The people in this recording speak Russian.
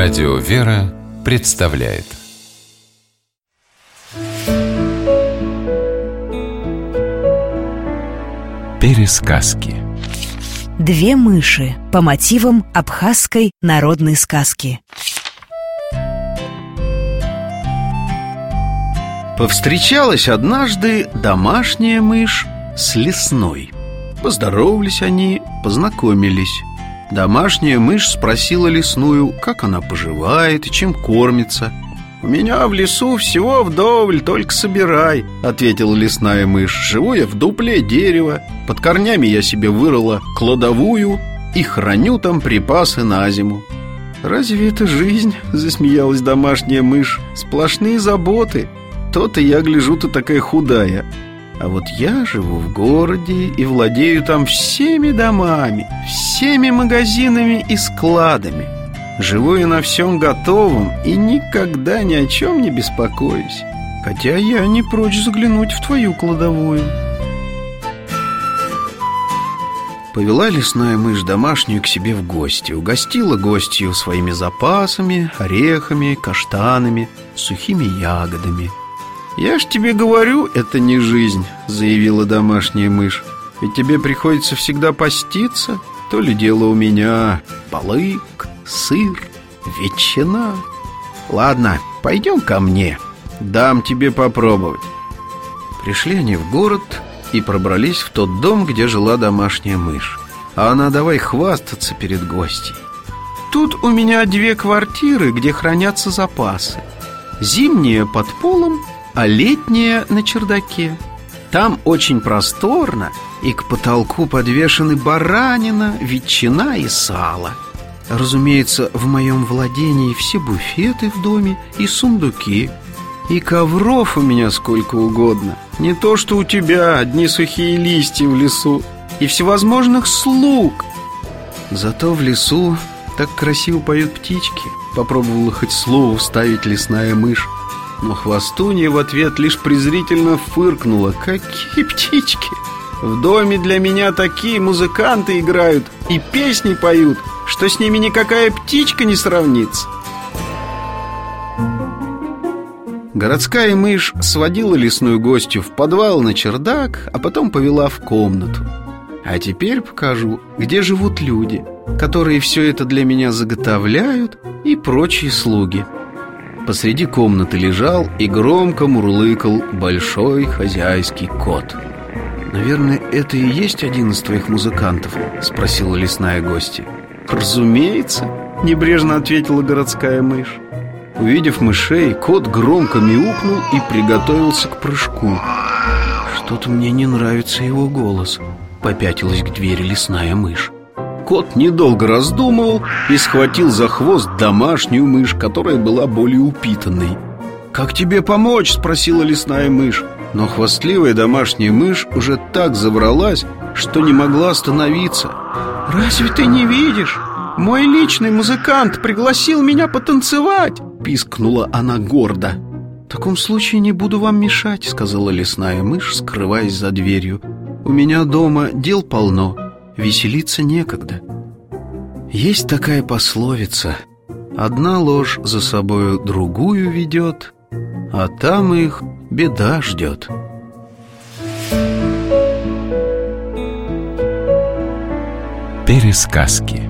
Радио «Вера» представляет. Пересказки. Две мыши по мотивам абхазской народной сказки. Повстречалась однажды домашняя мышь с лесной. Поздоровались они, познакомились Домашняя мышь спросила лесную, как она поживает и чем кормится «У меня в лесу всего вдоволь, только собирай», — ответила лесная мышь «Живу я в дупле дерева, под корнями я себе вырыла кладовую и храню там припасы на зиму». «Разве это жизнь?» — засмеялась домашняя мышь «Сплошные заботы. То-то я гляжу, ты такая худая». А вот я живу в городе и владею там всеми домами, всеми магазинами и складами. Живу я на всем готовом и никогда ни о чем не беспокоюсь. Хотя я не прочь заглянуть в твою кладовую. Повела лесная мышь домашнюю к себе в гости Угостила гостью своими запасами, орехами, каштанами, сухими ягодами – «Я ж тебе говорю, это не жизнь», — заявила домашняя мышь. «Ведь тебе приходится всегда поститься. То ли дело у меня балык, сыр, ветчина. Ладно, пойдем ко мне, дам тебе попробовать» Пришли они в город и пробрались в тот дом, где жила домашняя мышь. А она давай хвастаться перед гостей Тут у меня две квартиры, где хранятся запасы. Зимняя под полом, а летняя на чердаке. Там очень просторно, и к потолку подвешены баранина, ветчина и сало. Разумеется, в моем владении все буфеты в доме и сундуки. И ковров у меня сколько угодно. Не то, что у тебя одни сухие листья в лесу и всевозможных слуг. Зато в лесу так красиво поют птички. Попробовала хоть слово вставить лесная мышь. Но хвостунья в ответ лишь презрительно фыркнула Какие птички! В доме для меня такие музыканты играют и песни поют Что с ними никакая птичка не сравнится Городская мышь сводила лесную гостью в подвал на чердак, а потом повела в комнату. А теперь покажу, где живут люди, которые все это для меня заготовляют и прочие слуги. Посреди комнаты лежал и громко мурлыкал большой хозяйский кот. «Наверное, это и есть один из твоих музыкантов?» — спросила лесная гостья. «Разумеется», — небрежно ответила городская мышь. Увидев мышей, кот громко мяукнул и приготовился к прыжку. «Что-то мне не нравится его голос», — попятилась к двери лесная мышь Кот недолго раздумывал и схватил за хвост домашнюю мышь, которая была более упитанной. «Как тебе помочь?» – спросила лесная мышь. Но хвастливая домашняя мышь уже так забралась, что не могла остановиться. «Разве ты не видишь? Мой личный музыкант пригласил меня потанцевать!» – пискнула она гордо. «В таком случае не буду вам мешать», — сказала лесная мышь, скрываясь за дверью. «У меня дома дел полно, веселиться некогда. Есть такая пословица «Одна ложь за собою другую ведет, а там их беда ждет». Пересказки